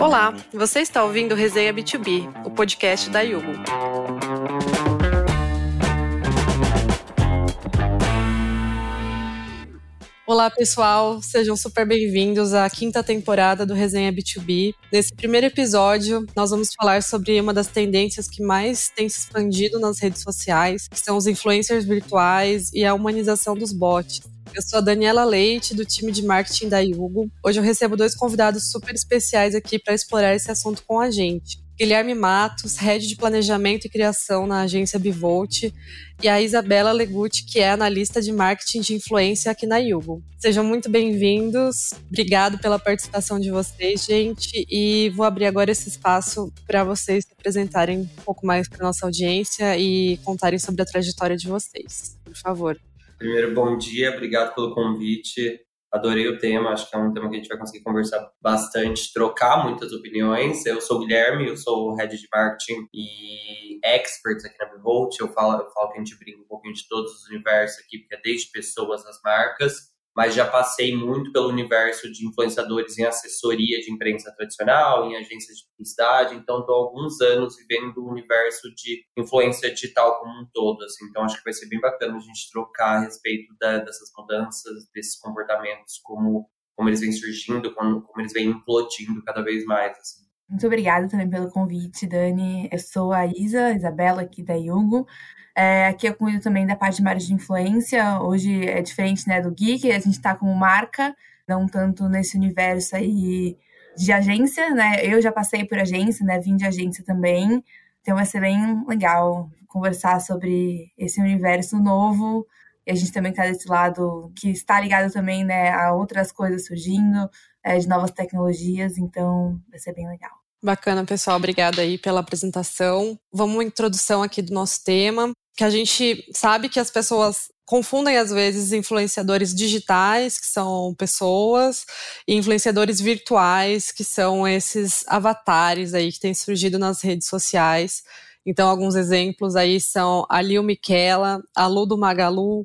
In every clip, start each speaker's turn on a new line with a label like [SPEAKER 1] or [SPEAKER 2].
[SPEAKER 1] Olá, você está ouvindo Resenha B2B, o podcast da Yugo. Olá, pessoal, sejam super bem-vindos à quinta temporada do Resenha B2B. Nesse primeiro episódio, nós vamos falar sobre uma das tendências que mais tem se expandido nas redes sociais, que são os influencers virtuais e a humanização dos bots. Eu sou a Daniela Leite, do time de marketing da Yugo. Hoje eu recebo dois convidados super especiais aqui para explorar esse assunto com a gente. Guilherme Matos, head de planejamento e criação na agência Bivolt, e a Isabela Leguti, que é analista de marketing de influência aqui na Yugo. Sejam muito bem-vindos. Obrigado pela participação de vocês, gente, e vou abrir agora esse espaço para vocês se apresentarem um pouco mais para nossa audiência e contarem sobre a trajetória de vocês. Por favor.
[SPEAKER 2] Primeiro, bom dia, obrigado pelo convite. Adorei o tema, acho que é um tema que a gente vai conseguir conversar bastante, trocar muitas opiniões. Eu sou o Guilherme, eu sou o Head de Marketing e Expert aqui na Bivolt. Eu falo, eu falo que a gente brinca um pouquinho de todos os universos aqui, porque é desde pessoas às marcas mas já passei muito pelo universo de influenciadores em assessoria de imprensa tradicional, em agências de publicidade, então estou alguns anos vivendo o universo de influência digital como um todo, assim, então acho que vai ser bem bacana a gente trocar a respeito da, dessas mudanças, desses comportamentos, como, como eles vêm surgindo, como, como eles vêm implodindo cada vez mais, assim.
[SPEAKER 3] Muito obrigada também pelo convite, Dani. Eu sou a Isa, Isabela, aqui da Yugo. É, aqui eu cuido também da parte de marketing de influência. Hoje é diferente né, do Geek, a gente está como marca, não tanto nesse universo aí de agência, né? Eu já passei por agência, né? Vim de agência também. Então vai ser bem legal conversar sobre esse universo novo. E a gente também está desse lado que está ligado também né, a outras coisas surgindo, é, de novas tecnologias. Então vai ser bem legal.
[SPEAKER 1] Bacana, pessoal. Obrigada aí pela apresentação. Vamos uma introdução aqui do nosso tema que a gente sabe que as pessoas confundem às vezes influenciadores digitais, que são pessoas, e influenciadores virtuais, que são esses avatares aí que têm surgido nas redes sociais. Então, alguns exemplos aí são a Lil Miquela, a Lu do Magalu,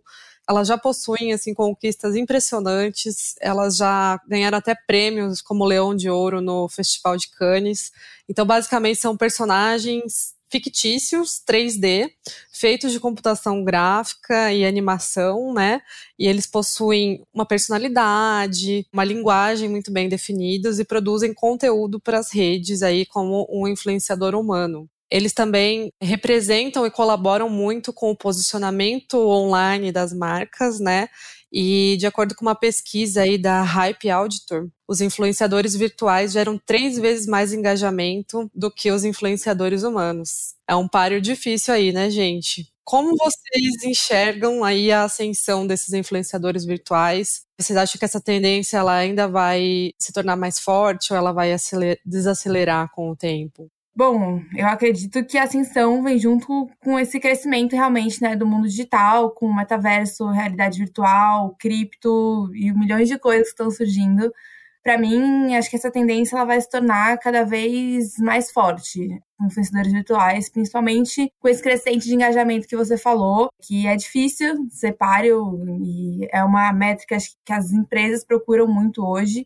[SPEAKER 1] elas já possuem assim conquistas impressionantes, elas já ganharam até prêmios como Leão de Ouro no Festival de Cannes. Então, basicamente são personagens fictícios 3D, feitos de computação gráfica e animação, né? E eles possuem uma personalidade, uma linguagem muito bem definidos e produzem conteúdo para as redes aí como um influenciador humano. Eles também representam e colaboram muito com o posicionamento online das marcas, né? E de acordo com uma pesquisa aí da Hype Auditor, os influenciadores virtuais geram três vezes mais engajamento do que os influenciadores humanos. É um páreo difícil aí, né, gente? Como vocês enxergam aí a ascensão desses influenciadores virtuais? Vocês acham que essa tendência ela ainda vai se tornar mais forte ou ela vai desacelerar com o tempo?
[SPEAKER 3] Bom, eu acredito que a ascensão vem junto com esse crescimento realmente né, do mundo digital, com o metaverso, realidade virtual, cripto e milhões de coisas que estão surgindo. Para mim, acho que essa tendência ela vai se tornar cada vez mais forte com influenciadores virtuais, principalmente com esse crescente de engajamento que você falou, que é difícil ser páreo e é uma métrica que as empresas procuram muito hoje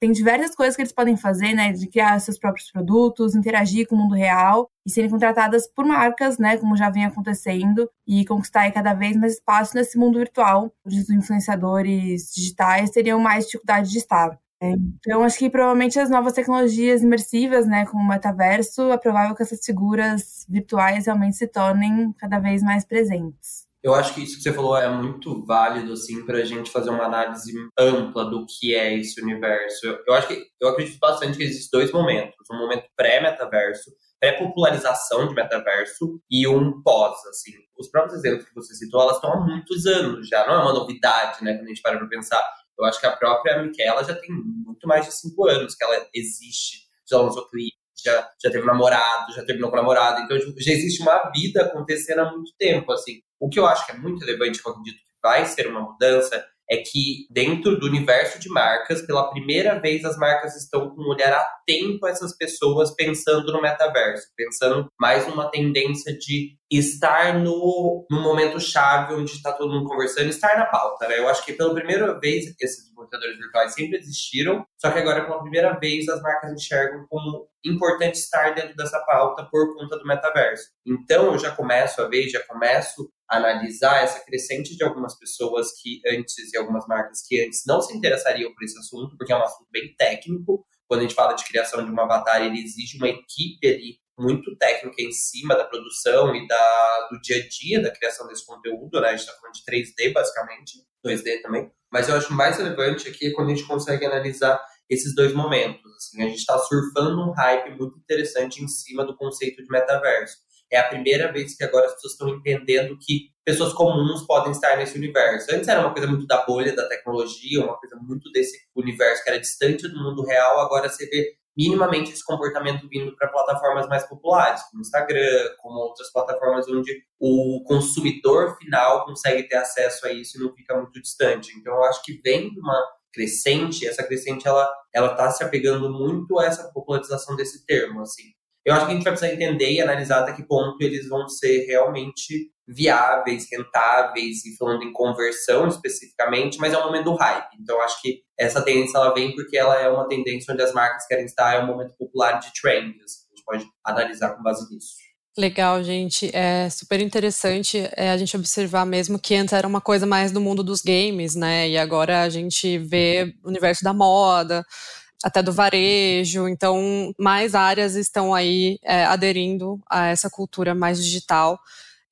[SPEAKER 3] tem diversas coisas que eles podem fazer, né, de criar seus próprios produtos, interagir com o mundo real e serem contratadas por marcas, né, como já vem acontecendo, e conquistar cada vez mais espaço nesse mundo virtual. Os influenciadores digitais teriam mais dificuldade de estar. É, então, acho que provavelmente as novas tecnologias imersivas, né, como o metaverso, é provável que essas figuras virtuais realmente se tornem cada vez mais presentes.
[SPEAKER 2] Eu acho que isso que você falou é muito válido, assim, para a gente fazer uma análise ampla do que é esse universo. Eu, eu acho que eu acredito bastante que existem dois momentos: um momento pré-metaverso, pré-popularização de metaverso e um pós, assim. Os próprios exemplos que você citou, elas estão há muitos anos já, não é uma novidade, né, quando a gente para para pensar. Eu acho que a própria Miquela já tem muito mais de cinco anos que ela existe, já lançou clipe, já, já teve namorado, já terminou com namorado, então tipo, já existe uma vida acontecendo há muito tempo, assim. O que eu acho que é muito relevante, que eu acredito que vai ser uma mudança, é que dentro do universo de marcas, pela primeira vez as marcas estão com um olhar atento a essas pessoas pensando no metaverso, pensando mais numa tendência de estar no, no momento chave onde está todo mundo conversando, estar na pauta, né? Eu acho que pela primeira vez esses compradores virtuais sempre existiram, só que agora, pela primeira vez, as marcas enxergam como importante estar dentro dessa pauta por conta do metaverso. Então, eu já começo a ver, já começo a analisar essa crescente de algumas pessoas que antes, e algumas marcas que antes não se interessariam por esse assunto, porque é um assunto bem técnico. Quando a gente fala de criação de um avatar, ele exige uma equipe ali muito técnica em cima da produção e da, do dia a dia da criação desse conteúdo, né? A gente está falando de 3D, basicamente, 2D também. Mas eu acho mais relevante aqui é quando a gente consegue analisar esses dois momentos. Assim, a gente está surfando um hype muito interessante em cima do conceito de metaverso. É a primeira vez que agora as pessoas estão entendendo que pessoas comuns podem estar nesse universo. Antes era uma coisa muito da bolha da tecnologia, uma coisa muito desse universo que era distante do mundo real. Agora você vê minimamente esse comportamento vindo para plataformas mais populares, como Instagram, como outras plataformas onde o consumidor final consegue ter acesso a isso e não fica muito distante. Então, eu acho que vem de uma crescente, essa crescente ela ela está se apegando muito a essa popularização desse termo, assim. Eu acho que a gente vai precisar entender e analisar até que ponto eles vão ser realmente viáveis, rentáveis, e falando em conversão especificamente, mas é o momento do hype. Então, acho que essa tendência ela vem porque ela é uma tendência onde as marcas querem estar, é um momento popular de trend. Assim, a gente pode analisar com base nisso.
[SPEAKER 1] Legal, gente. É super interessante é, a gente observar mesmo que antes era uma coisa mais do mundo dos games, né? E agora a gente vê o universo da moda, até do varejo. Então, mais áreas estão aí é, aderindo a essa cultura mais digital.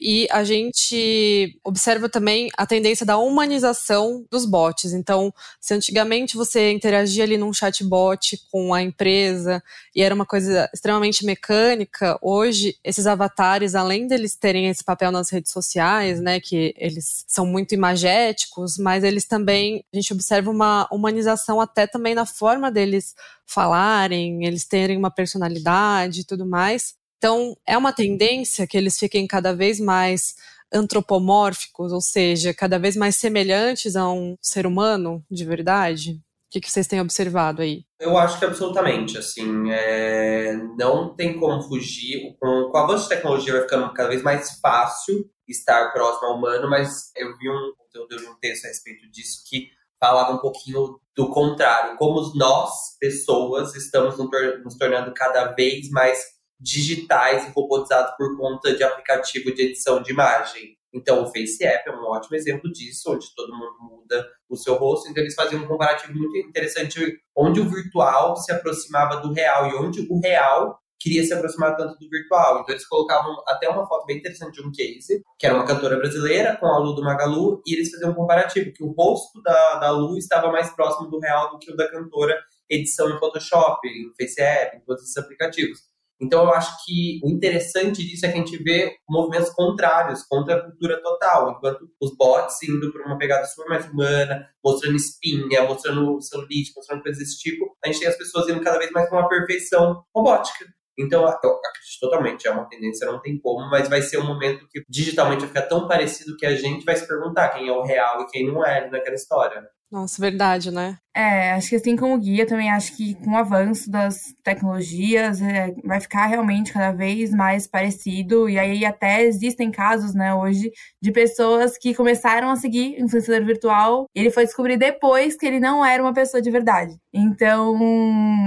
[SPEAKER 1] E a gente observa também a tendência da humanização dos bots. Então, se antigamente você interagia ali num chatbot com a empresa e era uma coisa extremamente mecânica, hoje esses avatares, além deles terem esse papel nas redes sociais, né, que eles são muito imagéticos, mas eles também, a gente observa uma humanização até também na forma deles falarem, eles terem uma personalidade e tudo mais. Então, é uma tendência que eles fiquem cada vez mais antropomórficos, ou seja, cada vez mais semelhantes a um ser humano de verdade? O que, vocês têm observado aí?
[SPEAKER 2] Eu acho que absolutamente, assim, é... não tem como fugir. Com, com o avanço de tecnologia vai ficando cada vez mais fácil estar próximo ao humano, mas eu vi um conteúdo de um texto a respeito disso que falava um pouquinho do contrário, como nós, pessoas, estamos nos tornando cada vez mais digitais e robotizados por conta de aplicativo de edição de imagem. Então, o Face App é um ótimo exemplo disso, onde todo mundo muda o seu rosto. Então, eles faziam um comparativo muito interessante, onde o virtual se aproximava do real e onde o real queria se aproximar tanto do virtual. Então, eles colocavam até uma foto bem interessante de um case, que era uma cantora brasileira com a Lu do Magalu, e eles faziam um comparativo, que o rosto da, da Lu estava mais próximo do real do que o da cantora edição em Photoshop, em Face App, em todos esses aplicativos. Então, eu acho que o interessante disso é que a gente vê movimentos contrários contra a cultura total, enquanto os bots indo para uma pegada super mais humana, mostrando espinha, mostrando celulite, mostrando coisas desse tipo, a gente tem as pessoas indo cada vez mais para uma perfeição robótica. Então, eu acredito totalmente, é uma tendência, não tem como, mas vai ser um momento que digitalmente vai ficar tão parecido que a gente vai se perguntar quem é o real e quem não é naquela história.
[SPEAKER 1] Nossa, verdade, né?
[SPEAKER 3] É, acho que assim como guia, também acho que com o avanço das tecnologias é, vai ficar realmente cada vez mais parecido. E aí até existem casos, né, hoje, de pessoas que começaram a seguir influenciador virtual e ele foi descobrir depois que ele não era uma pessoa de verdade. Então,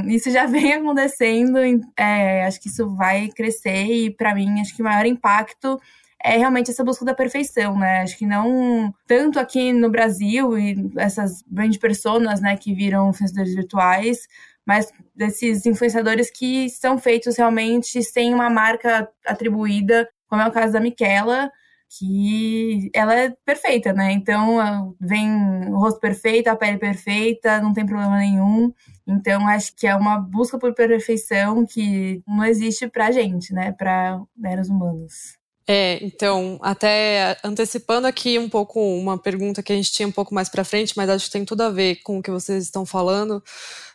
[SPEAKER 3] isso já vem acontecendo. É, acho que isso vai crescer e, para mim, acho que o maior impacto é realmente essa busca da perfeição, né? Acho que não tanto aqui no Brasil e essas brand personas, né, que viram influenciadores virtuais, mas desses influenciadores que são feitos realmente sem uma marca atribuída, como é o caso da Miquela, que ela é perfeita, né? Então vem o rosto perfeito, a pele perfeita, não tem problema nenhum. Então acho que é uma busca por perfeição que não existe pra gente, né? Para meros humanos.
[SPEAKER 1] É, então, até antecipando aqui um pouco uma pergunta que a gente tinha um pouco mais para frente, mas acho que tem tudo a ver com o que vocês estão falando.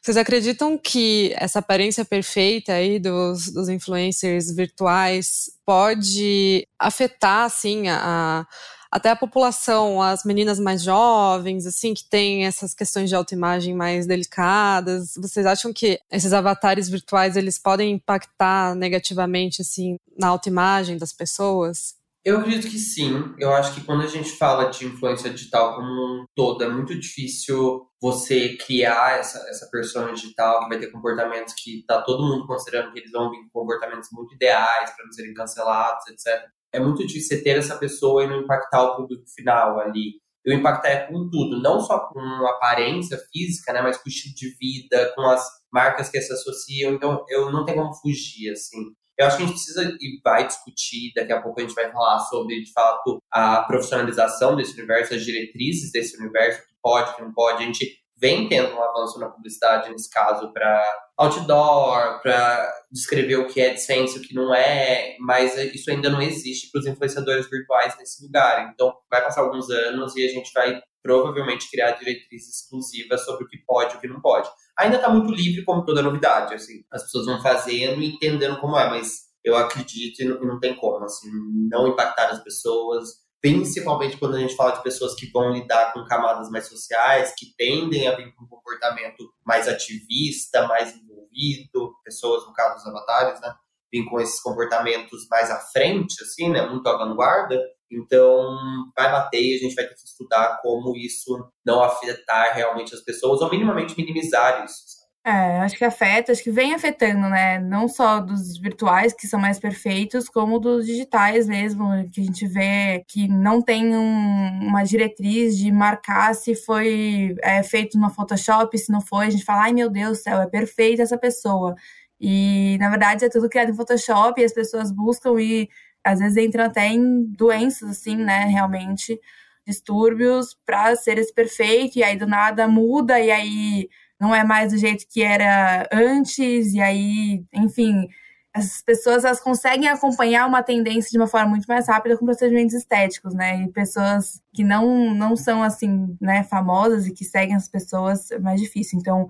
[SPEAKER 1] Vocês acreditam que essa aparência perfeita aí dos, dos influencers virtuais pode afetar, assim, a, até a população, as meninas mais jovens, assim, que têm essas questões de autoimagem mais delicadas, vocês acham que esses avatares virtuais, eles podem impactar negativamente, assim, na autoimagem das pessoas?
[SPEAKER 2] Eu acredito que sim. Eu acho que quando a gente fala de influência digital como um todo, é muito difícil você criar essa, essa persona digital que vai ter comportamentos que está todo mundo considerando que eles vão vir com comportamentos muito ideais para não serem cancelados, etc. É muito difícil você ter essa pessoa e não impactar o público final ali. Eu impactar é com tudo, não só com aparência física, né, mas com o estilo de vida, com as marcas que se associam. Então, eu não tenho como fugir, assim. Eu acho que a gente precisa e vai discutir, daqui a pouco a gente vai falar sobre, de fato, a profissionalização desse universo, as diretrizes desse universo, que pode, que não pode. A gente vem tendo um avanço na publicidade, nesse caso, para outdoor, para descrever o que é decência, o que não é, mas isso ainda não existe para os influenciadores virtuais nesse lugar. Então, vai passar alguns anos e a gente vai provavelmente criar diretrizes exclusivas sobre o que pode e o que não pode. Ainda está muito livre, como toda novidade, assim, as pessoas vão fazendo e entendendo como é, mas eu acredito e não, não tem como, assim, não impactar as pessoas, principalmente quando a gente fala de pessoas que vão lidar com camadas mais sociais, que tendem a vir com um comportamento mais ativista, mais envolvido, pessoas, no caso dos avatares, né, vir com esses comportamentos mais à frente, assim, né, muito à vanguarda, então vai bater e a gente vai ter que estudar como isso não afetar realmente as pessoas, ou minimamente minimizar isso,
[SPEAKER 3] é, acho que afeta, acho que vem afetando, né? Não só dos virtuais, que são mais perfeitos, como dos digitais mesmo, que a gente vê que não tem um, uma diretriz de marcar se foi é, feito no Photoshop, se não foi, a gente fala, ai meu Deus do céu, é perfeita essa pessoa. E, na verdade, é tudo criado em Photoshop e as pessoas buscam e, às vezes, entram até em doenças, assim, né, realmente, distúrbios para ser esse perfeito, e aí do nada muda, e aí não é mais do jeito que era antes, e aí, enfim, as pessoas elas conseguem acompanhar uma tendência de uma forma muito mais rápida com procedimentos estéticos, né? E pessoas que não, não são assim, né, famosas e que seguem as pessoas é mais difícil. Então,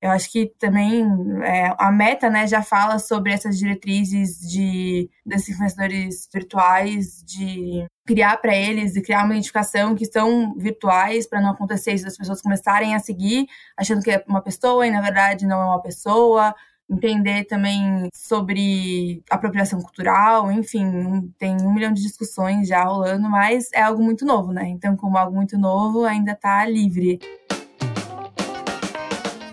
[SPEAKER 3] eu acho que também é, a meta né, já fala sobre essas diretrizes de, desses influenciadores virtuais, de criar para eles e criar uma identificação que são virtuais para não acontecer isso das pessoas começarem a seguir achando que é uma pessoa e na verdade não é uma pessoa entender também sobre apropriação cultural, enfim, tem um milhão de discussões já rolando, mas é algo muito novo, né? Então, como algo muito novo, ainda está livre.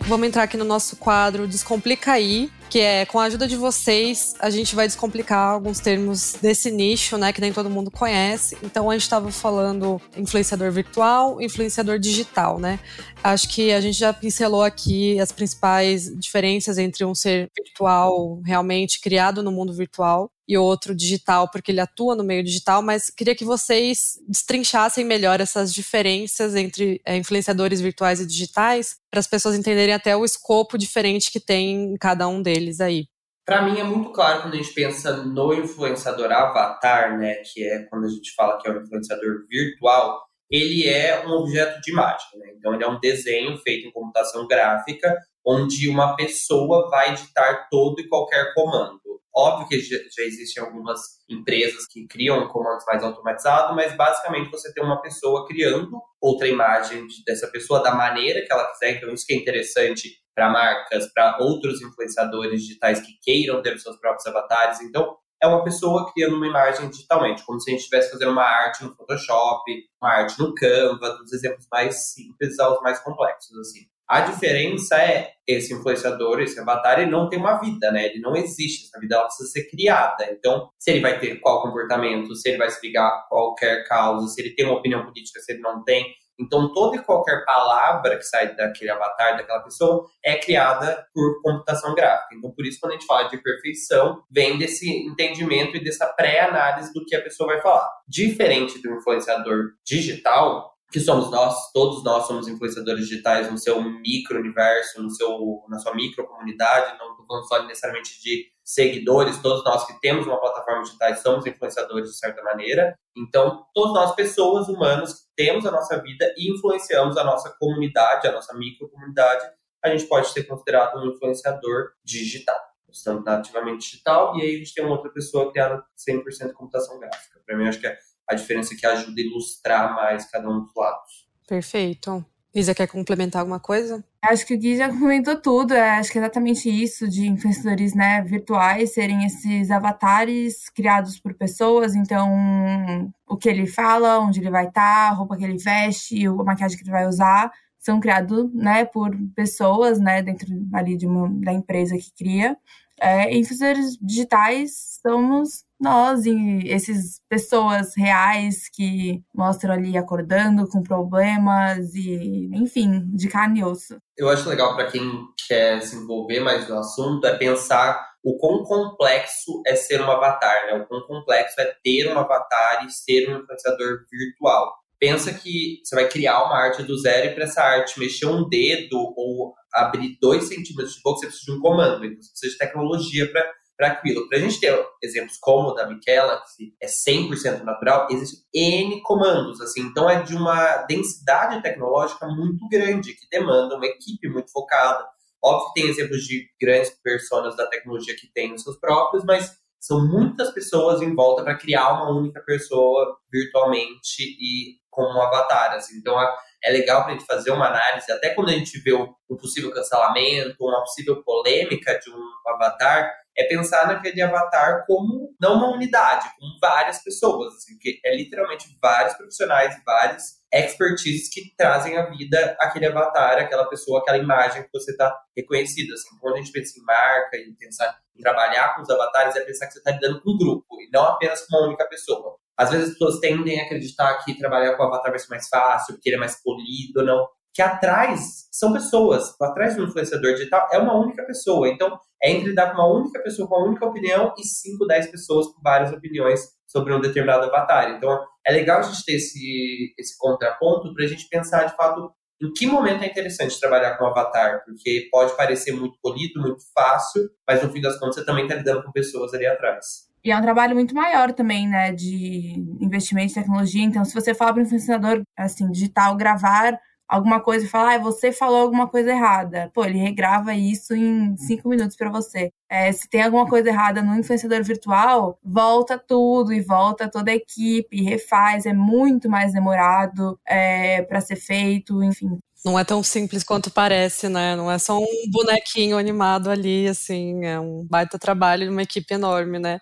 [SPEAKER 1] Vamos entrar aqui no nosso quadro Descomplica aí, que é com a ajuda de vocês, a gente vai descomplicar alguns termos desse nicho, né, que nem todo mundo conhece. Então a gente estava falando influenciador virtual, influenciador digital, né? Acho que a gente já pincelou aqui as principais diferenças entre um ser virtual realmente criado no mundo virtual e outro digital, porque ele atua no meio digital, mas queria que vocês destrinchassem melhor essas diferenças entre é, influenciadores virtuais e digitais, para as pessoas entenderem até o escopo diferente que tem em cada um deles aí?
[SPEAKER 2] Para mim é muito claro quando a gente pensa no influenciador avatar, né, que é quando a gente fala que é um influenciador virtual, ele é um objeto de imagem, né? Então ele é um desenho feito em computação gráfica onde uma pessoa vai ditar todo e qualquer comando. Óbvio que já, existem algumas empresas que criam comandos mais automatizados, mas basicamente você tem uma pessoa criando outra imagem dessa pessoa da maneira que ela quiser. Então isso que é interessante para marcas, para outros influenciadores digitais que queiram ter os seus próprios avatares. Então, é uma pessoa criando uma imagem digitalmente, como se a gente estivesse fazendo uma arte no Photoshop, uma arte no Canva, dos exemplos mais simples aos mais complexos, assim. A diferença é esse influenciador, esse avatar, ele não tem uma vida, né? Ele não existe, essa vida ela precisa ser criada. Então, se ele vai ter qual comportamento, se ele vai explicar qualquer causa, se ele tem uma opinião política, se ele não tem, então, toda e qualquer palavra que sai daquele avatar, daquela pessoa, é criada por computação gráfica. Então, por isso, quando a gente fala de perfeição, vem desse entendimento e dessa pré-análise do que a pessoa vai falar. Diferente do influenciador digital, que somos nós, todos nós somos influenciadores digitais no seu micro-universo, no seu, na sua micro-comunidade, não estou falando só necessariamente de seguidores, todos nós que temos uma plataforma digital somos influenciadores de certa maneira. Então, todos nós, pessoas humanas, que temos a nossa vida e influenciamos a nossa comunidade, a nossa micro-comunidade, a gente pode ser considerado um influenciador digital. Estamos nativamente digital e aí a gente tem uma outra pessoa criada 100% computação gráfica. Para mim, acho que é a diferença que ajuda a ilustrar mais cada um dos lados.
[SPEAKER 1] Perfeito. Isa, quer complementar alguma coisa?
[SPEAKER 3] Acho que o Gui já comentou tudo. É, acho que é exatamente isso de influenciadores né, virtuais serem esses avatares criados por pessoas. Então, o que ele fala, onde ele vai estar, a roupa que ele veste, a maquiagem que ele vai usar, são criados né, por pessoas né, dentro ali de uma, da empresa que cria. É, influenciadores digitais somos nós e essas pessoas reais que mostram ali acordando com problemas e, enfim, de carne e osso.
[SPEAKER 2] Eu acho legal para quem quer se envolver mais no assunto é pensar o quão complexo é ser um avatar, né? O quão complexo é ter um avatar e ser um influenciador virtual. Pensa que você vai criar uma arte do zero e para essa arte mexer um dedo ou abrir dois centímetros de boca, você precisa de um comando, então você precisa de tecnologia para aquilo. Para a gente ter exemplos como o da Michela, que é 100% natural, existem N comandos, assim, então é de uma densidade tecnológica muito grande, que demanda uma equipe muito focada. Óbvio que tem exemplos de grandes personas da tecnologia que têm os seus próprios, mas são muitas pessoas em volta para criar uma única pessoa virtualmente e como um avatar. Assim. Então é legal para a gente fazer uma análise, até quando a gente vê um possível cancelamento, uma possível polêmica de um avatar, é pensar naquele avatar como não uma unidade, como várias pessoas, assim, que é literalmente vários profissionais, vários expertises que trazem à vida aquele avatar, aquela pessoa, aquela imagem que você está reconhecida. Assim, quando a gente pensa em marca e pensar em trabalhar com os avatares, é pensar que você está lidando com um grupo e não apenas com uma única pessoa. Às vezes as pessoas tendem a acreditar que trabalhar com o avatar vai ser mais fácil, porque ele é mais polido, não que atrás são pessoas, atrás do influenciador digital é uma única pessoa. Então, é entre lidar com uma única pessoa com uma única opinião e 5, 10 pessoas com várias opiniões sobre um determinado avatar. Então, é legal a gente ter esse, esse contraponto para a gente pensar, de fato, em que momento é interessante trabalhar com avatar, porque pode parecer muito polido, muito fácil, mas no fim das contas você também está lidando com pessoas ali atrás.
[SPEAKER 3] E é um trabalho muito maior também, né, de investimento em tecnologia. Então, se você fala para um influenciador, assim, digital, gravar alguma coisa e falar, ah, você falou alguma coisa errada. Pô, ele regrava isso em cinco minutos para você. É, se tem alguma coisa errada no influenciador virtual, volta tudo e volta toda a equipe, refaz. É muito mais demorado é, para ser feito, enfim.
[SPEAKER 1] Não é tão simples quanto parece, né? Não é só um bonequinho animado ali, assim, é um baita trabalho de uma equipe enorme, né?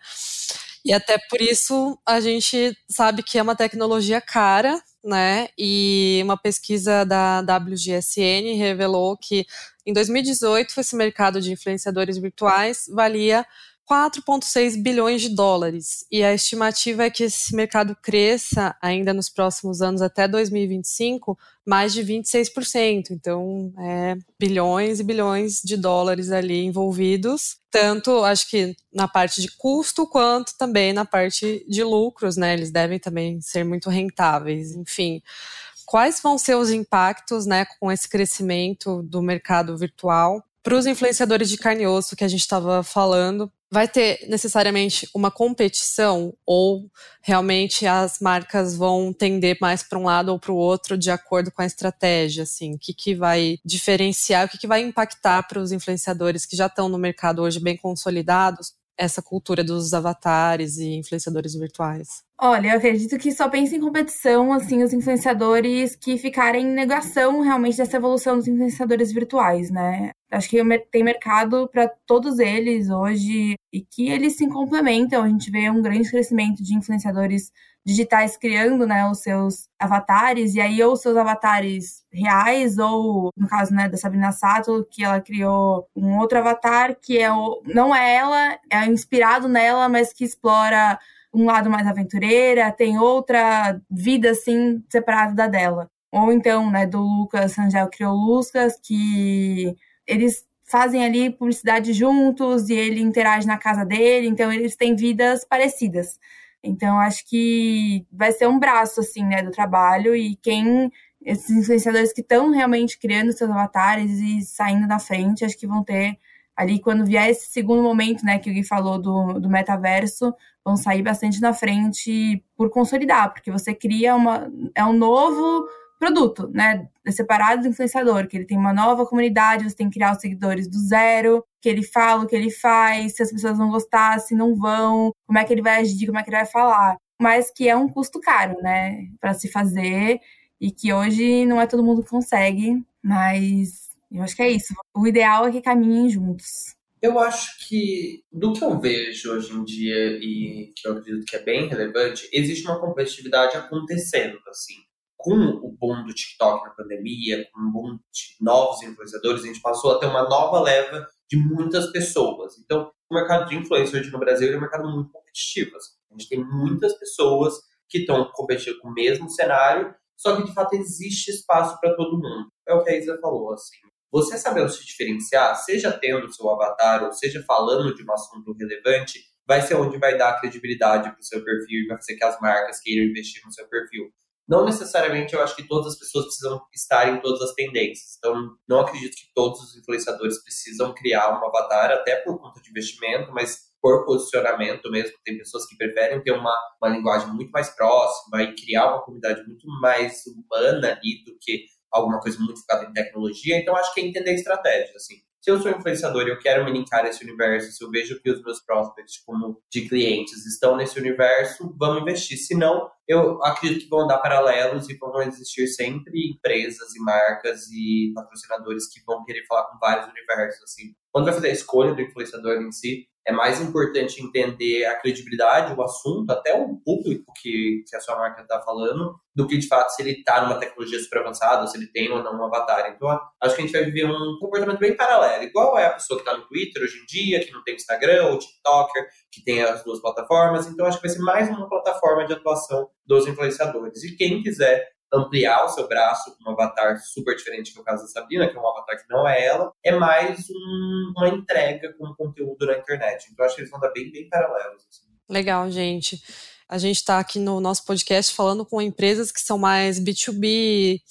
[SPEAKER 1] E até por isso a gente sabe que é uma tecnologia cara, né? E uma pesquisa da WGSN revelou que em 2018 esse mercado de influenciadores virtuais valia 4,6 bilhões de dólares. E a estimativa é que esse mercado cresça ainda nos próximos anos, até 2025, mais de 26%. Então, é bilhões e bilhões de dólares ali envolvidos, tanto acho que na parte de custo, quanto também na parte de lucros, né? Eles devem também ser muito rentáveis. Enfim quais vão ser os impactos né, com esse crescimento do mercado virtual para os influenciadores de carne e osso que a gente estava falando, vai ter necessariamente uma competição ou realmente as marcas vão tender mais para um lado ou para o outro de acordo com a estratégia, assim, o que, que vai diferenciar, o que, que vai impactar para os influenciadores que já estão no mercado hoje bem consolidados essa cultura dos avatares e influenciadores virtuais?
[SPEAKER 3] Olha, eu acredito que só pensa em competição, assim, os influenciadores que ficarem em negação realmente dessa evolução dos influenciadores virtuais, né? Acho que tem mercado para todos eles hoje e que eles se complementam. A gente vê um grande crescimento de influenciadores digitais criando, né, os seus avatares, e aí ou seus avatares reais, ou no caso, né, da Sabrina Sato, que ela criou um outro avatar que é o, não é ela, é inspirado nela, mas que explora um lado mais aventureira, tem outra vida assim separada da dela. Ou então, né, do Lucas Angel criou Lucas, que eles fazem ali publicidade juntos e ele interage na casa dele, então eles têm vidas parecidas. Então acho que vai ser um braço assim, né, do trabalho e quem esses influenciadores que estão realmente criando seus avatares e saindo na frente, acho que vão ter ali quando vier esse segundo momento, né, que o Gui falou do, do metaverso, vão sair bastante na frente por consolidar, porque você cria uma é um novo produto, né? É separado do influenciador, que ele tem uma nova comunidade, você tem que criar os seguidores do zero, que ele fala, o que ele faz, se as pessoas vão gostar, se não vão, como é que ele vai agir, como é que ele vai falar. Mas que é um custo caro, né, para se fazer e que hoje não é todo mundo que consegue, mas eu acho que é isso. O ideal é que caminhem juntos.
[SPEAKER 2] Eu acho que, do que eu vejo hoje em dia e que eu acredito que é bem relevante, existe uma competitividade acontecendo, assim. Com o boom do TikTok na pandemia, com o boom de novos influenciadores, a gente passou a ter uma nova leva de muitas pessoas. Então, o mercado de influência hoje no Brasil é um mercado muito competitivo. Assim. A gente tem muitas pessoas que estão competindo com o mesmo cenário, só que de fato existe espaço para todo mundo. É o que a Isa falou, assim. Você sabendo se diferenciar, seja tendo seu avatar ou seja falando de um assunto relevante, vai ser onde vai dar credibilidade para o seu perfil e vai fazer que as marcas queiram investir no seu perfil. Não necessariamente eu acho que todas as pessoas precisam estar em todas as tendências. Então, não acredito que todos os influenciadores precisam criar um avatar, até por conta de investimento, mas por posicionamento mesmo. Tem pessoas que preferem ter uma, uma linguagem muito mais próxima e criar uma comunidade muito mais humana ali do que alguma coisa muito focada em tecnologia. Então, acho que é entender estratégias, assim se eu sou influenciador e eu quero me linkar esse universo, se eu vejo que os meus prospects como de clientes estão nesse universo, vamos investir. Se não, eu acredito que vão andar paralelos e vão existir sempre empresas e marcas e patrocinadores que vão querer falar com vários universos. Assim. Quando vai fazer a escolha do influenciador em si, é mais importante entender a credibilidade, o assunto, até o público que, que a sua marca está falando, do que de fato se ele está numa tecnologia super avançada, se ele tem ou não um avatar. Então, acho que a gente vai viver um comportamento bem paralelo. Igual é a pessoa que está no Twitter hoje em dia, que não tem Instagram, ou TikToker, que tem as duas plataformas. Então, acho que vai ser mais uma plataforma de atuação dos influenciadores. E quem quiser ampliar o seu braço com um avatar super diferente, que é o caso da Sabrina, que é um avatar que não é ela, é mais um, uma entrega com conteúdo na internet. Então, acho que eles vão dar bem, bem paralelos. Assim.
[SPEAKER 1] Legal, gente. A gente está aqui no nosso podcast falando com empresas que são mais B2B,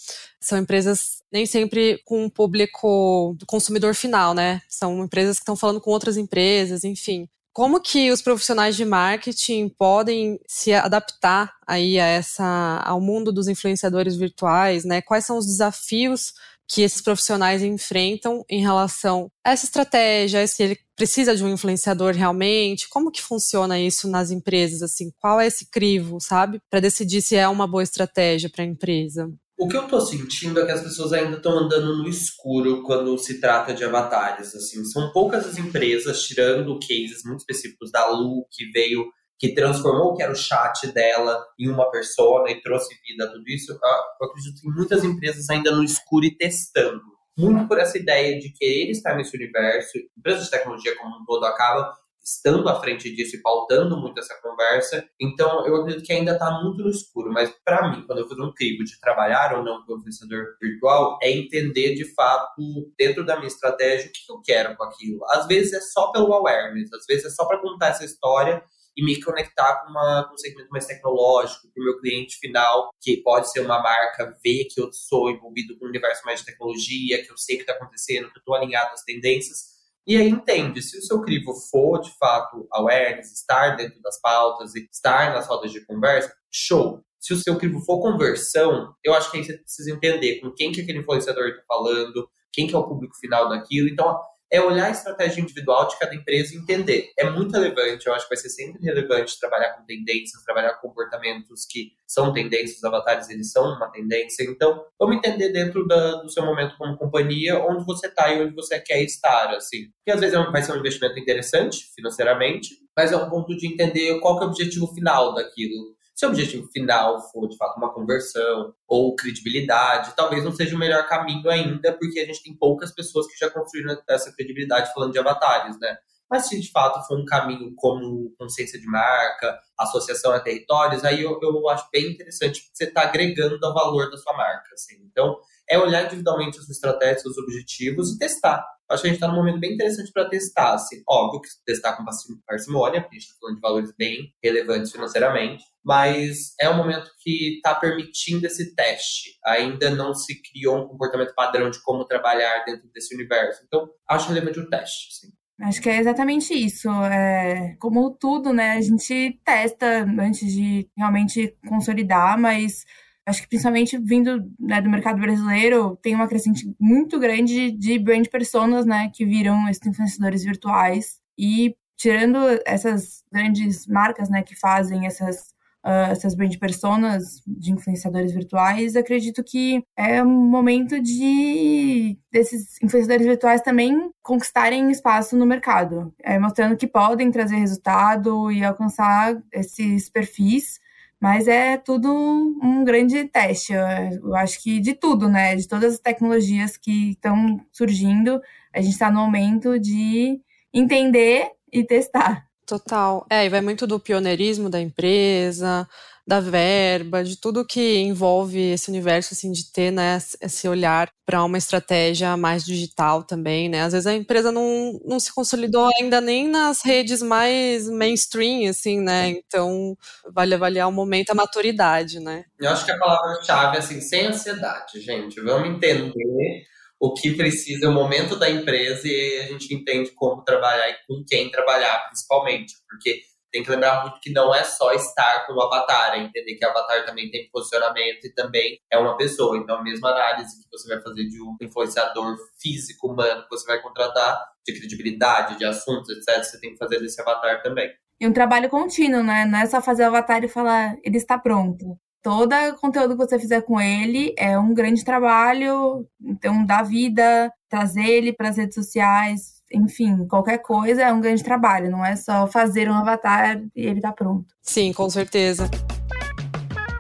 [SPEAKER 1] são empresas nem sempre com o público do consumidor final, né? São empresas que estão falando com outras empresas, enfim. Como que os profissionais de marketing podem se adaptar aí a essa, ao mundo dos influenciadores virtuais, né? Quais são os desafios que esses profissionais enfrentam em relação a essa estratégia, se ele precisa de um influenciador realmente, como que funciona isso nas empresas, assim, qual é esse crivo, sabe, para decidir se é uma boa estratégia para a empresa?
[SPEAKER 2] O que eu tô sentindo é que as pessoas ainda estão andando no escuro quando se trata de avatares. Assim, são poucas as empresas, tirando cases muito específicos da Lu, que veio, que transformou o que era o chat dela em uma persona e trouxe vida a tudo isso. Eu acredito que muitas empresas ainda no escuro e testando. Muito por essa ideia de querer estar nesse universo. Empresas de tecnologia como um todo acabam estando à frente disso e pautando muito essa conversa. Então, eu acredito que ainda está muito no escuro, mas para mim, quando eu fazer um crivo de trabalhar ou não com o influenciador virtual, é entender de fato, dentro da minha estratégia, o que eu quero com aquilo. Às vezes é só pelo awareness, às vezes é só para contar essa história e me conectar com, uma, com um segmento mais tecnológico, para o meu cliente final, que pode ser uma marca, ver que eu sou envolvido com um universo mais de tecnologia, que eu sei o que está acontecendo, que eu estou alinhado às tendências e aí entende, se o seu crivo for, de fato, awareness, estar dentro das pautas e estar nas rodas de conversa, show. Se o seu crivo for conversão, eu acho que aí você precisa entender com quem que aquele influenciador está falando, quem que é o público final daquilo. Então, é olhar a estratégia individual de cada empresa e entender. É muito relevante, eu acho que vai ser sempre relevante trabalhar com tendências, trabalhar com comportamentos que são tendências, os avatares eles são uma tendência. Então, vamos entender dentro da, do seu momento como companhia onde você está e onde você quer estar, assim. Porque às vezes é vai ser um investimento interessante financeiramente, mas é um ponto de entender qual é o objetivo final daquilo. Se o objetivo final for, de fato, uma conversão ou credibilidade, talvez não seja o melhor caminho ainda, porque a gente tem poucas pessoas que já construíram essa credibilidade falando de avatares, né? Mas se de fato for um caminho como consciência de marca, associação a territórios, aí eu, eu acho bem interessante, porque você está agregando ao valor da sua marca. Assim. Então, é olhar individualmente as estratégias, seus objetivos e testar. Acho que a gente está num momento bem interessante para testar. Assim. Óbvio que testar com parcimônia, porque a gente está falando de valores bem relevantes financeiramente, mas é um momento que está permitindo esse teste. Ainda não se criou um comportamento padrão de como trabalhar dentro desse universo. Então, acho relevante o teste. Assim.
[SPEAKER 3] Acho que é exatamente isso. É, como tudo, né? A gente testa antes de realmente consolidar, mas acho que principalmente vindo né, do mercado brasileiro, tem uma crescente muito grande de brand personas, né, que viram esses influenciadores virtuais. E tirando essas grandes marcas, né, que fazem essas uh, essas brand personas de influenciadores virtuais, acredito que é um momento de desses influenciadores virtuais também conquistarem espaço no mercado, é, mostrando que podem trazer resultado e alcançar esses perfis mas é tudo um grande teste. Eu acho que de tudo, né? De todas as tecnologias que estão surgindo, a gente está no momento de entender e testar.
[SPEAKER 1] Total. É, e vai muito do pioneirismo da empresa, da verba, de tudo que envolve esse universo, assim, de ter, né, esse olhar para uma estratégia mais digital também, né? Às vezes a empresa não, não se consolidou ainda nem nas redes mais mainstream, assim, né? Então, vale avaliar o momento, a maturidade, né?
[SPEAKER 2] Eu acho que a palavra-chave, assim, sem ansiedade, gente. Vamos entender o que precisa, o momento da empresa e a gente entende como trabalhar e com quem trabalhar, principalmente, porque tem que lembrar muito que não é só estar com o avatar, é entender que o avatar também tem posicionamento e também é uma pessoa. Então, a mesma análise que você vai fazer de um influenciador físico, humano, que você vai contratar, de credibilidade, de assuntos, etc., você tem que fazer desse avatar também.
[SPEAKER 3] E um trabalho contínuo, né? Não é só fazer o avatar e falar, ele está pronto todo conteúdo que você fizer com ele é um grande trabalho, então dá vida, trazer ele para as redes sociais, enfim, qualquer coisa é um grande trabalho, não é só fazer um avatar e ele tá pronto.
[SPEAKER 1] Sim, com certeza.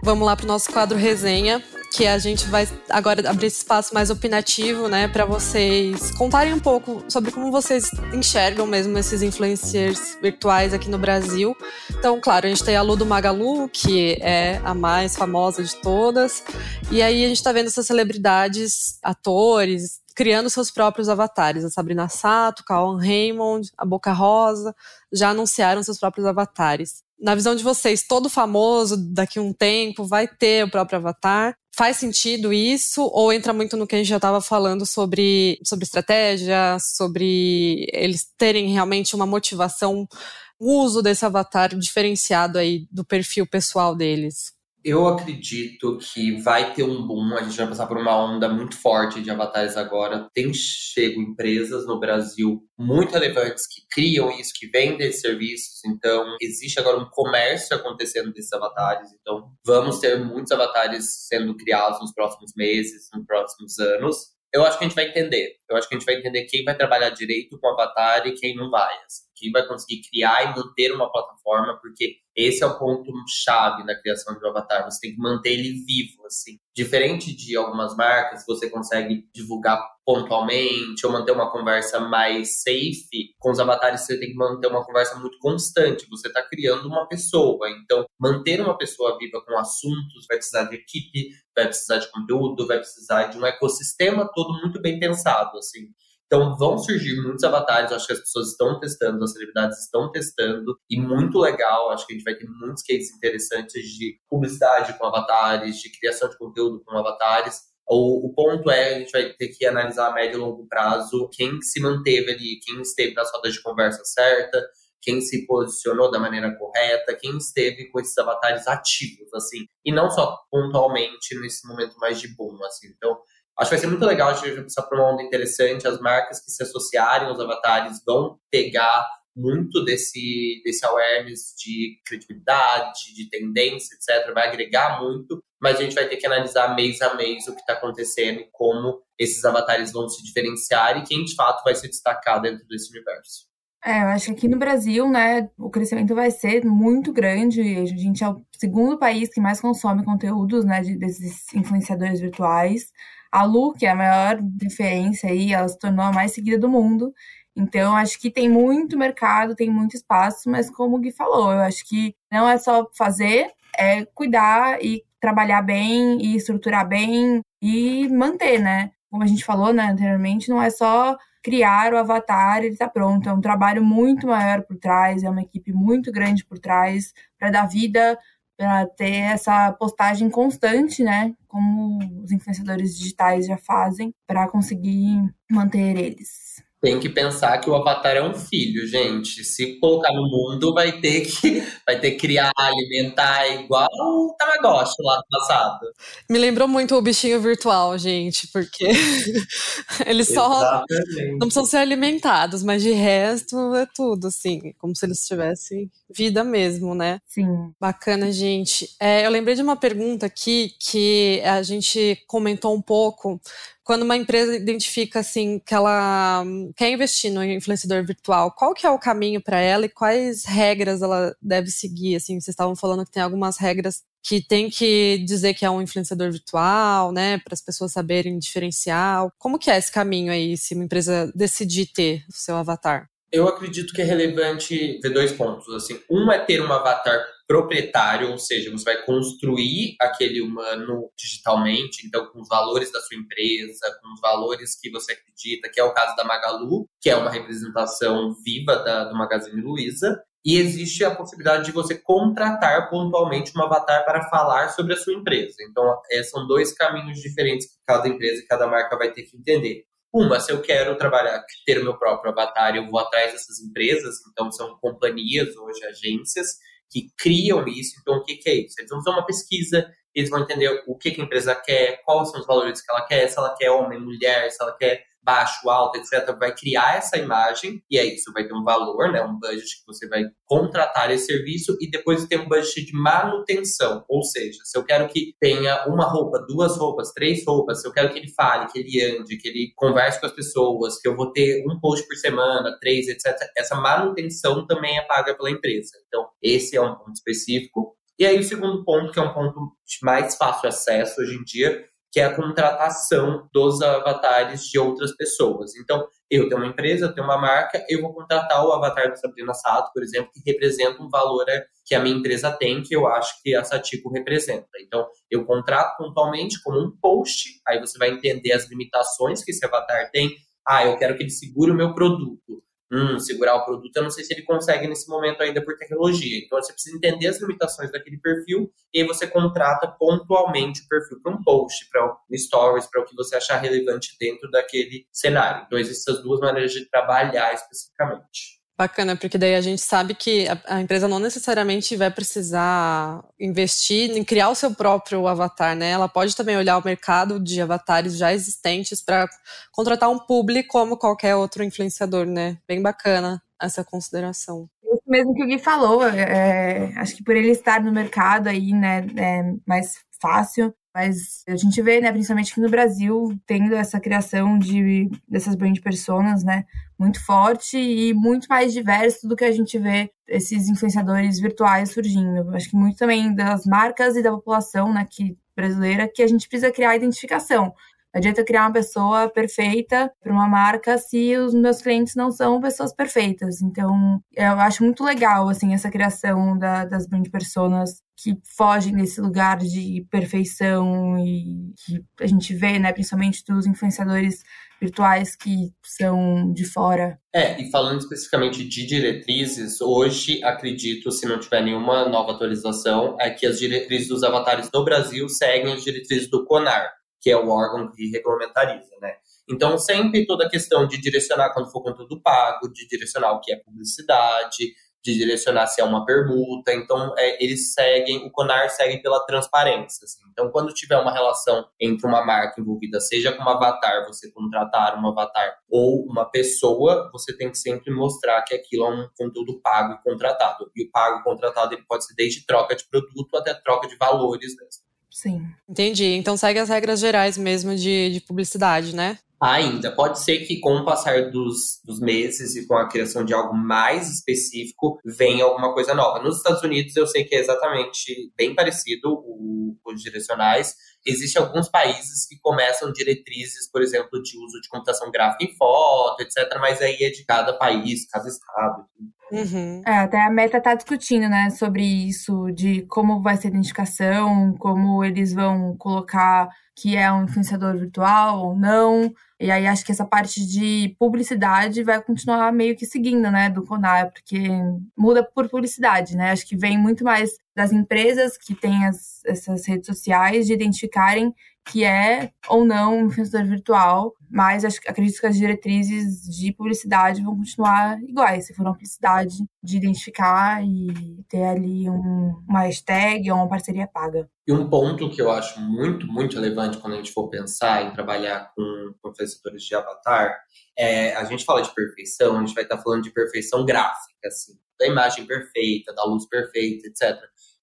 [SPEAKER 1] Vamos lá para o nosso quadro resenha que a gente vai agora abrir esse espaço mais opinativo, né, para vocês contarem um pouco sobre como vocês enxergam mesmo esses influencers virtuais aqui no Brasil. Então, claro, a gente tem a Lu do Magalu, que é a mais famosa de todas, e aí a gente está vendo essas celebridades, atores, criando seus próprios avatares. A Sabrina Sato, Kaon Raymond, a Boca Rosa já anunciaram seus próprios avatares. Na visão de vocês, todo famoso daqui a um tempo vai ter o próprio avatar? Faz sentido isso? Ou entra muito no que a gente já estava falando sobre, sobre estratégia, sobre eles terem realmente uma motivação, o uso desse avatar diferenciado aí do perfil pessoal deles?
[SPEAKER 2] Eu acredito que vai ter um boom, a gente vai passar por uma onda muito forte de avatares agora. Tem chego empresas no Brasil muito relevantes que criam isso, que vendem serviços. Então, existe agora um comércio acontecendo desses avatares. Então, vamos ter muitos avatares sendo criados nos próximos meses, nos próximos anos. Eu acho que a gente vai entender. Eu acho que a gente vai entender quem vai trabalhar direito com o avatar e quem não vai. Assim quem vai conseguir criar e manter uma plataforma, porque esse é o ponto chave na criação de um avatar. Você tem que manter ele vivo, assim. Diferente de algumas marcas, você consegue divulgar pontualmente ou manter uma conversa mais safe. Com os avatares, você tem que manter uma conversa muito constante. Você está criando uma pessoa. Então, manter uma pessoa viva com assuntos vai precisar de equipe, vai precisar de conteúdo, vai precisar de um ecossistema todo muito bem pensado, assim. Então vão surgir muitos avatares, acho que as pessoas estão testando, as celebridades estão testando, e muito legal, acho que a gente vai ter muitos cases interessantes de publicidade com avatares, de criação de conteúdo com avatares. O, o ponto é, a gente vai ter que analisar a médio e longo prazo quem se manteve ali, quem esteve nas rodas de conversa certa, quem se posicionou da maneira correta, quem esteve com esses avatares ativos, assim, e não só pontualmente nesse momento mais de boom, assim. Então, Acho que vai ser muito legal, a gente vai passar por uma onda interessante. As marcas que se associarem aos avatares vão pegar muito desse, desse awareness de credibilidade, de tendência, etc. Vai agregar muito, mas a gente vai ter que analisar mês a mês o que está acontecendo como esses avatares vão se diferenciar e quem de fato vai se destacar dentro desse universo.
[SPEAKER 3] É, eu acho que aqui no Brasil, né, o crescimento vai ser muito grande. A gente é o segundo país que mais consome conteúdos, né, de, desses influenciadores virtuais. A Lu, que é a maior referência aí, ela se tornou a mais seguida do mundo. Então, acho que tem muito mercado, tem muito espaço, mas como o Gui falou, eu acho que não é só fazer, é cuidar e trabalhar bem e estruturar bem e manter, né? Como a gente falou né, anteriormente, não é só criar o avatar, ele está pronto. É um trabalho muito maior por trás, é uma equipe muito grande por trás para dar vida para ter essa postagem constante, né? Como os influenciadores digitais já fazem, para conseguir manter eles.
[SPEAKER 2] Tem que pensar que o avatar é um filho, gente. Se colocar no mundo, vai ter que, vai ter que criar, alimentar, igual o Tamagotchi lá do passado.
[SPEAKER 1] Me lembrou muito o bichinho virtual, gente, porque eles só Exatamente. não precisam ser alimentados, mas de resto é tudo, assim, como se eles tivessem vida mesmo, né?
[SPEAKER 3] Sim.
[SPEAKER 1] Bacana, gente. É, eu lembrei de uma pergunta aqui que a gente comentou um pouco quando uma empresa identifica assim que ela quer investir no influenciador virtual, qual que é o caminho para ela e quais regras ela deve seguir? Assim, vocês estavam falando que tem algumas regras que tem que dizer que é um influenciador virtual, né, para as pessoas saberem diferenciar. Como que é esse caminho aí, se uma empresa decidir ter o seu avatar?
[SPEAKER 2] Eu acredito que é relevante ver dois pontos. Assim, um é ter um avatar proprietário, ou seja, você vai construir aquele humano digitalmente, então com os valores da sua empresa, com os valores que você acredita, que é o caso da Magalu, que é uma representação viva da, do Magazine Luiza, e existe a possibilidade de você contratar pontualmente um avatar para falar sobre a sua empresa. Então, é, são dois caminhos diferentes que cada empresa e cada marca vai ter que entender. Uma, se eu quero trabalhar, ter o meu próprio avatar, eu vou atrás dessas empresas, então são companhias hoje, agências, que criam isso. Então, o que, que é isso? Eles vão fazer uma pesquisa, eles vão entender o que, que a empresa quer, quais são os valores que ela quer, se ela quer homem, mulher, se ela quer baixo, alto, etc., vai criar essa imagem, e aí isso vai ter um valor, né, um budget que você vai contratar esse serviço, e depois tem um budget de manutenção, ou seja, se eu quero que tenha uma roupa, duas roupas, três roupas, se eu quero que ele fale, que ele ande, que ele converse com as pessoas, que eu vou ter um post por semana, três, etc., essa manutenção também é paga pela empresa. Então, esse é um ponto específico. E aí, o segundo ponto, que é um ponto de mais fácil acesso hoje em dia, que é a contratação dos avatares de outras pessoas. Então, eu tenho uma empresa, eu tenho uma marca, eu vou contratar o avatar da Sabrina Sato, por exemplo, que representa um valor que a minha empresa tem, que eu acho que a Satico representa. Então, eu contrato pontualmente como um post, aí você vai entender as limitações que esse avatar tem. Ah, eu quero que ele segure o meu produto hum, segurar o produto, eu não sei se ele consegue nesse momento ainda por tecnologia. Então você precisa entender as limitações daquele perfil e aí você contrata pontualmente o perfil para um post, para um stories, para o que você achar relevante dentro daquele cenário. Então existem essas duas maneiras de trabalhar especificamente.
[SPEAKER 1] Bacana, porque daí a gente sabe que a, a, empresa não necessariamente vai precisar investir em criar o seu próprio avatar, né? Ela pode também olhar o mercado de avatares já existentes para contratar um publi como qualquer outro influenciador, né? Bem bacana essa consideração.
[SPEAKER 3] Isso mesmo que o Gui falou, é, acho que por ele estar no mercado aí, né, é mais fácil mas a gente vê, né, principalmente aqui no Brasil, tendo essa criação de dessas brand personas, né, muito forte e muito mais diverso do que a gente vê esses influenciadores virtuais surgindo. Acho que muito também das marcas e da população, né, que brasileira, que a gente precisa criar identificação. Não adianta criar uma pessoa perfeita para uma marca se os meus clientes não são pessoas perfeitas. Então, eu acho muito legal assim essa criação da, das brand personas que fogem desse lugar de perfeição e que a gente vê, né, principalmente dos influenciadores virtuais que são de fora.
[SPEAKER 2] É, e falando especificamente de diretrizes, hoje acredito, se não tiver nenhuma nova atualização, é que as diretrizes dos avatares do Brasil seguem as diretrizes do CONAR que é o órgão que regulamentariza, né? Então, sempre toda a questão de direcionar quando for conteúdo pago, de direcionar o que é publicidade, de direcionar se é uma permuta. Então, é, eles seguem, o CONAR segue pela transparência. Assim. Então, quando tiver uma relação entre uma marca envolvida, seja com um avatar, você contratar um avatar, ou uma pessoa, você tem que sempre mostrar que aquilo é um conteúdo pago e contratado. E o pago e contratado ele pode ser desde troca de produto até troca de valores mesmo.
[SPEAKER 3] Sim.
[SPEAKER 1] Entendi. Então segue as regras gerais mesmo de, de publicidade, né?
[SPEAKER 2] Ainda. Pode ser que com o passar dos, dos meses e com a criação de algo mais específico, venha alguma coisa nova. Nos Estados Unidos, eu sei que é exatamente bem parecido o, os direcionais. Existem alguns países que começam diretrizes, por exemplo, de uso de computação gráfica em foto, etc. Mas aí é de cada país, cada estado.
[SPEAKER 3] Uhum. É, até a Meta está discutindo, né, sobre isso, de como vai ser a identificação, como eles vão colocar que é um influenciador virtual ou não. E aí acho que essa parte de publicidade vai continuar meio que seguindo, né, do Conar, porque muda por publicidade, né? Acho que vem muito mais das empresas que têm as, essas redes sociais de identificarem que é ou não um influenciador virtual, mas acredito que as diretrizes de publicidade vão continuar iguais, se for uma publicidade de identificar e ter ali um, uma hashtag ou uma parceria paga.
[SPEAKER 2] E um ponto que eu acho muito, muito relevante quando a gente for pensar em trabalhar com, com influenciadores de avatar é a gente fala de perfeição, a gente vai estar falando de perfeição gráfica, assim, da imagem perfeita, da luz perfeita, etc.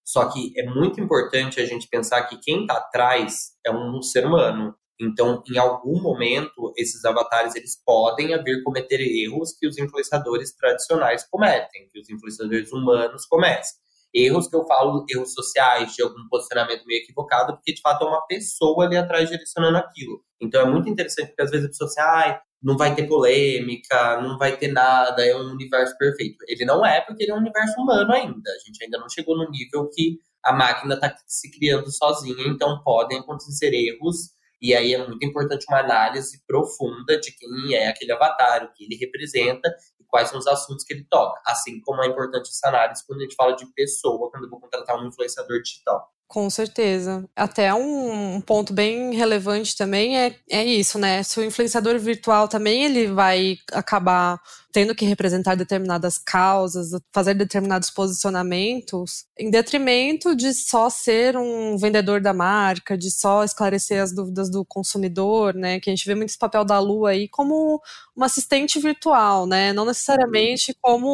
[SPEAKER 2] Só que é muito importante a gente pensar que quem está atrás é um ser humano. Então, em algum momento, esses avatares eles podem haver cometer erros que os influenciadores tradicionais cometem, que os influenciadores humanos cometem. Erros que eu falo, erros sociais, de algum posicionamento meio equivocado, porque de fato é uma pessoa ali atrás direcionando aquilo. Então é muito interessante porque às vezes a pessoa assim, ah, não vai ter polêmica, não vai ter nada, é um universo perfeito. Ele não é porque ele é um universo humano ainda. A gente ainda não chegou no nível que a máquina está se criando sozinha, então podem acontecer erros. E aí é muito importante uma análise profunda de quem é aquele avatar, o que ele representa e quais são os assuntos que ele toca. Assim como é importante essa análise quando a gente fala de pessoa, quando eu vou contratar um influenciador digital.
[SPEAKER 1] Com certeza. Até um, ponto bem relevante também é, é isso, né? Se o influenciador virtual também ele vai acabar tendo que representar determinadas causas, fazer determinados posicionamentos, em detrimento de só ser um vendedor da marca, de só esclarecer as dúvidas do consumidor, né? Que a gente vê muito esse papel da Lu aí como uma assistente virtual, né? Não necessariamente como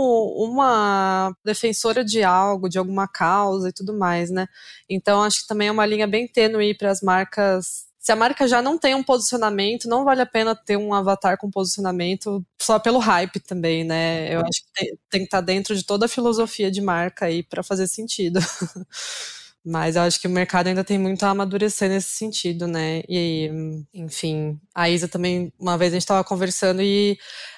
[SPEAKER 1] uma defensora de algo, de alguma causa e tudo mais, né? Então acho que também é uma linha bem tênue para as marcas se a marca já não tem um posicionamento, não vale a pena ter um avatar com posicionamento só pelo hype também, né? Eu acho que tem, tem que estar tá dentro de toda a filosofia de marca aí para fazer sentido. Mas eu acho que o mercado ainda tem muito a amadurecer nesse sentido, né? E, enfim, a Isa também, uma vez a gente estava conversando e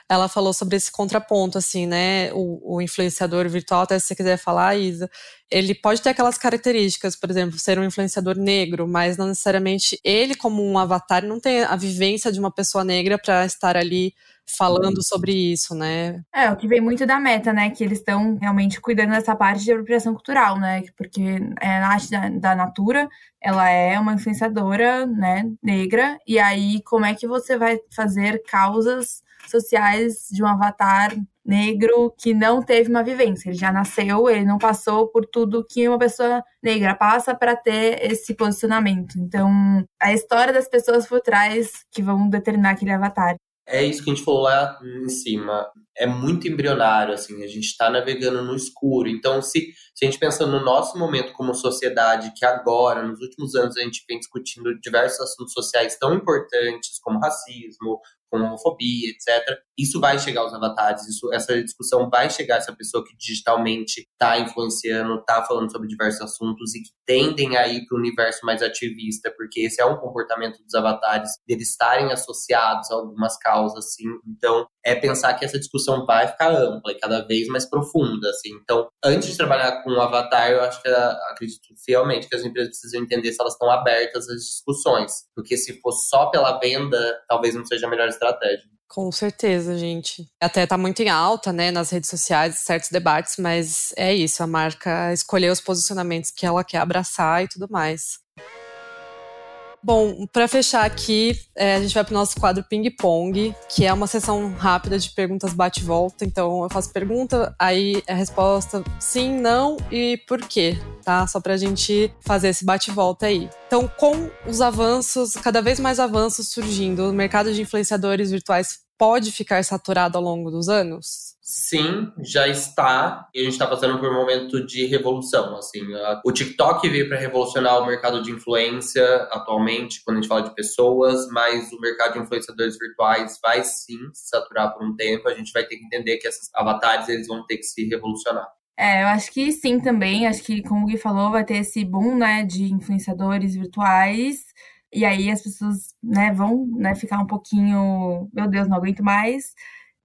[SPEAKER 1] ela falou sobre esse contraponto, assim, né? O, o, influenciador virtual, até se você quiser falar, Isa, ele pode ter aquelas características, por exemplo, ser um influenciador negro, mas não necessariamente ele, como um avatar, não tem a vivência de uma pessoa negra para estar ali falando sobre isso, né?
[SPEAKER 3] É, o que vem muito da meta, né? Que eles estão realmente cuidando dessa parte de apropriação cultural, né? Porque é, a arte da, da Natura, ela é uma influenciadora, né, negra, e aí como é que você vai fazer causas sociais de um avatar negro que não teve uma vivência. Ele já nasceu, ele não passou por tudo que uma pessoa negra passa para ter esse posicionamento. Então, a história das pessoas por trás que vão determinar aquele avatar.
[SPEAKER 2] É isso que a gente falou lá em cima. É muito embrionário, assim, a gente está navegando no escuro. Então, se, se a gente pensa no nosso momento como sociedade, que agora, nos últimos anos, a gente vem discutindo diversos assuntos sociais tão importantes, como racismo, com homofobia, etc. Isso vai chegar aos avatares, isso, essa discussão vai chegar a essa pessoa que digitalmente está influenciando, está falando sobre diversos assuntos e que tendem a ir para o universo mais ativista, porque esse é um comportamento dos avatares, deles estarem associados a algumas causas, assim. Então, é pensar que essa discussão vai ficar ampla e cada vez mais profunda, assim. Então, antes de trabalhar com o avatar, eu acho que acredito fielmente que as empresas precisam entender se elas estão abertas às discussões, porque se for só pela venda, talvez não seja a melhor estratégia.
[SPEAKER 1] Com certeza, gente. Até tá muito em alta, né, nas redes sociais, certos debates, mas é isso, a marca escolher os posicionamentos que ela quer abraçar e tudo mais. Bom, para fechar aqui, é, a gente vai para o nosso quadro Ping Pong, que é uma sessão rápida de perguntas bate-volta. Então, eu faço pergunta, aí a resposta sim, não e por quê, tá? Só para a gente fazer esse bate-volta aí. Então, com os avanços, cada vez mais avanços surgindo, o mercado de influenciadores virtuais pode ficar saturado ao longo dos anos?
[SPEAKER 2] Sim, já está. E a gente está passando por um momento de revolução. Assim, o TikTok veio para revolucionar o mercado de influência atualmente, quando a gente fala de pessoas, mas o mercado de influenciadores virtuais vai sim se saturar por um tempo. A gente vai ter que entender que esses avatares eles vão ter que se revolucionar.
[SPEAKER 3] É, eu acho que sim também. Acho que, como o Gui falou, vai ter esse boom né, de influenciadores virtuais. E aí as pessoas, né, vão, né, ficar um pouquinho, meu Deus, não aguento mais,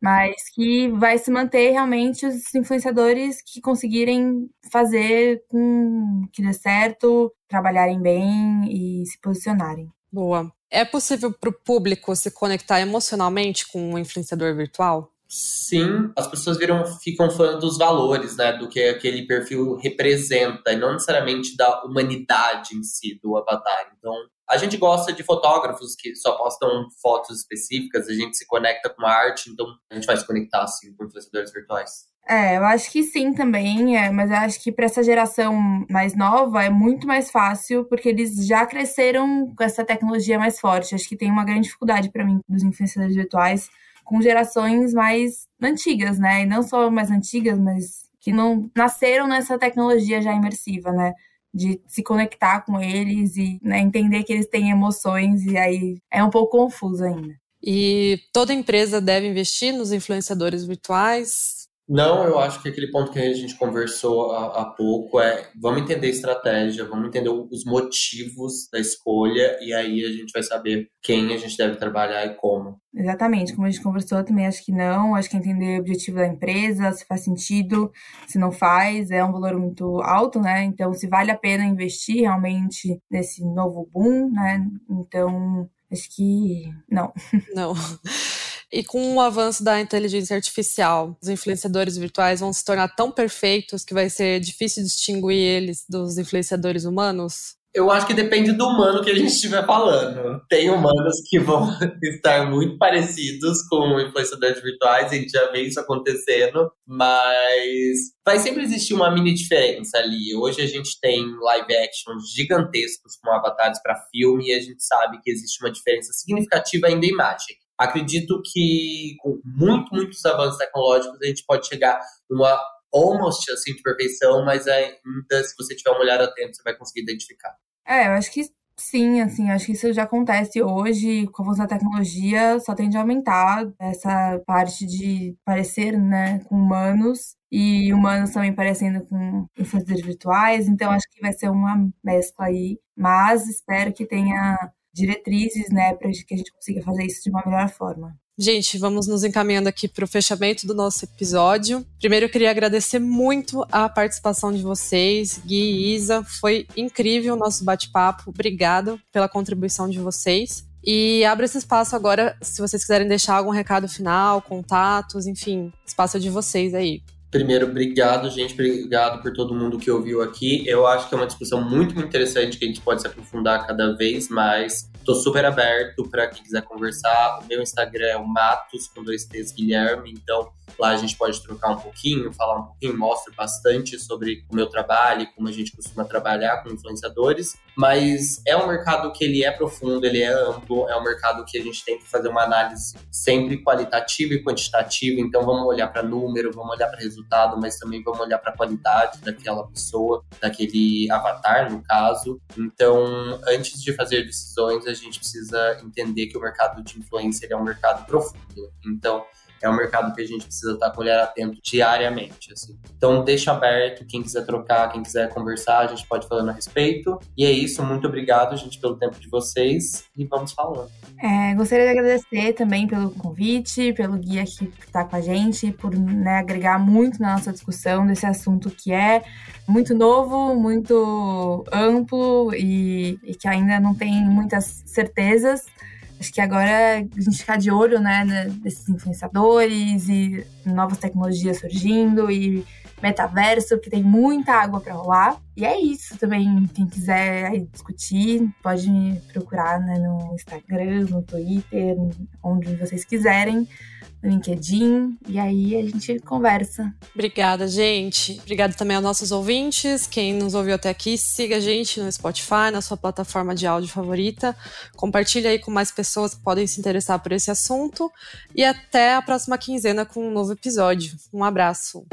[SPEAKER 3] mas que vai se manter realmente os influenciadores que conseguirem fazer com que dê certo, trabalharem bem e se posicionarem.
[SPEAKER 1] Boa. É possível para o público se conectar emocionalmente com um influenciador virtual?
[SPEAKER 2] Sim, as pessoas viram, ficam falando dos valores, né? Do que aquele perfil representa, e não necessariamente da humanidade em si do avatar. Então, a gente gosta de fotógrafos que só postam fotos específicas, a gente se conecta com a arte, então a gente vai se conectar assim com influenciadores virtuais.
[SPEAKER 3] É, eu acho que sim também, é, mas eu acho que para essa geração mais nova é muito mais fácil, porque eles já cresceram com essa tecnologia mais forte. Acho que tem uma grande dificuldade para mim dos influenciadores virtuais com gerações mais antigas, né? E não só mais antigas, mas que não nasceram nessa tecnologia já imersiva, né? De se conectar com eles e né, entender que eles têm emoções, e aí é um pouco confuso ainda.
[SPEAKER 1] E toda empresa deve investir nos influenciadores virtuais?
[SPEAKER 2] Não, eu acho que aquele ponto que a gente conversou há, há, pouco é vamos entender a estratégia, vamos entender os motivos da escolha e aí a gente vai saber quem a gente deve trabalhar e como.
[SPEAKER 3] Exatamente, como a gente conversou, também acho que não, acho que entender o objetivo da empresa, se faz sentido, se não faz, é um valor muito alto, né? Então, se vale a pena investir realmente nesse novo boom, né? Então, acho que não.
[SPEAKER 1] Não. E com o avanço da inteligência artificial, os influenciadores virtuais vão se tornar tão perfeitos que vai ser difícil distinguir eles dos influenciadores humanos?
[SPEAKER 2] Eu acho que depende do humano que a gente estiver falando. Tem humanos que vão estar muito parecidos com influenciadores virtuais, a gente já vê isso acontecendo, mas vai sempre existir uma mini diferença ali. Hoje a gente tem live actions gigantescos com avatares para filme e a gente sabe que existe uma diferença significativa ainda em imagem. Acredito que com muito, muitos avanços tecnológicos a gente pode chegar numa almost assim de perfeição, mas ainda se você tiver um olhar atento, você vai conseguir identificar.
[SPEAKER 3] É, eu acho que sim, assim, acho que isso já acontece hoje, com da tecnologia, só tende a aumentar essa parte de parecer, né, com humanos e humanos também parecendo com influencers virtuais, então acho que vai ser uma mescla aí, mas espero que tenha diretrizes, né, para que a gente consiga fazer isso de uma melhor forma.
[SPEAKER 1] Gente, vamos nos encaminhando aqui para o fechamento do nosso episódio. Primeiro, eu queria agradecer muito a participação de vocês, Gui e Isa. Foi incrível o nosso bate-papo. Obrigado pela contribuição de vocês. E abro esse espaço agora, se vocês quiserem deixar algum recado final, contatos, enfim, espaço é de vocês aí.
[SPEAKER 2] Primeiro, obrigado, gente. Obrigado por todo mundo que ouviu aqui. Eu acho que é uma discussão muito, interessante que a gente pode se aprofundar cada vez mais. Estou super aberto para quem quiser conversar. O meu Instagram é o Matos com dois T's Guilherme. Então, Lá a gente pode trocar um pouquinho, falar um pouquinho, mostro bastante sobre o meu trabalho, como a gente costuma trabalhar com influenciadores. Mas é um mercado que ele é profundo, ele é amplo, é um mercado que a gente tem que fazer uma análise sempre qualitativa e quantitativa. Então vamos olhar para número, vamos olhar para resultado, mas também vamos olhar para a qualidade daquela pessoa, daquele avatar, no caso. Então, antes de fazer decisões, a gente precisa entender que o mercado de influência é um mercado profundo. Então, é um mercado que a gente precisa estar com o olhar atento diariamente. Assim. Então, deixa aberto, quem quiser trocar, quem quiser conversar, a gente pode falando a respeito. E é isso, muito obrigado, gente, pelo tempo de vocês e vamos falando.
[SPEAKER 3] É, gostaria de agradecer também pelo convite, pelo guia que está com a gente, por né, agregar muito na nossa discussão desse assunto que é muito novo, muito amplo e, e que ainda não tem muitas certezas. Acho que agora a gente ficar de olho, né, desses influenciadores e novas tecnologias surgindo e metaverso, que tem muita água para rolar. E é isso também. Quem quiser discutir, pode me procurar né, no Instagram, no Twitter, onde vocês quiserem no LinkedIn e aí a gente conversa.
[SPEAKER 1] Obrigada, gente. Obrigada também aos nossos ouvintes. Quem nos ouviu até aqui, siga a gente no Spotify, na sua plataforma de áudio favorita. Compartilhe aí com mais pessoas que podem se interessar por esse assunto. E até a próxima quinzena com um novo episódio. Um abraço.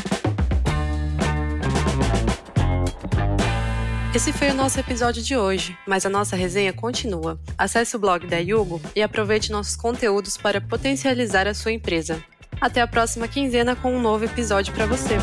[SPEAKER 1] Esse foi o nosso episódio de hoje, mas a nossa resenha continua. Acesse o blog da Yugo e aproveite nossos conteúdos para potencializar a sua empresa. Até a próxima quinzena com um novo episódio para você.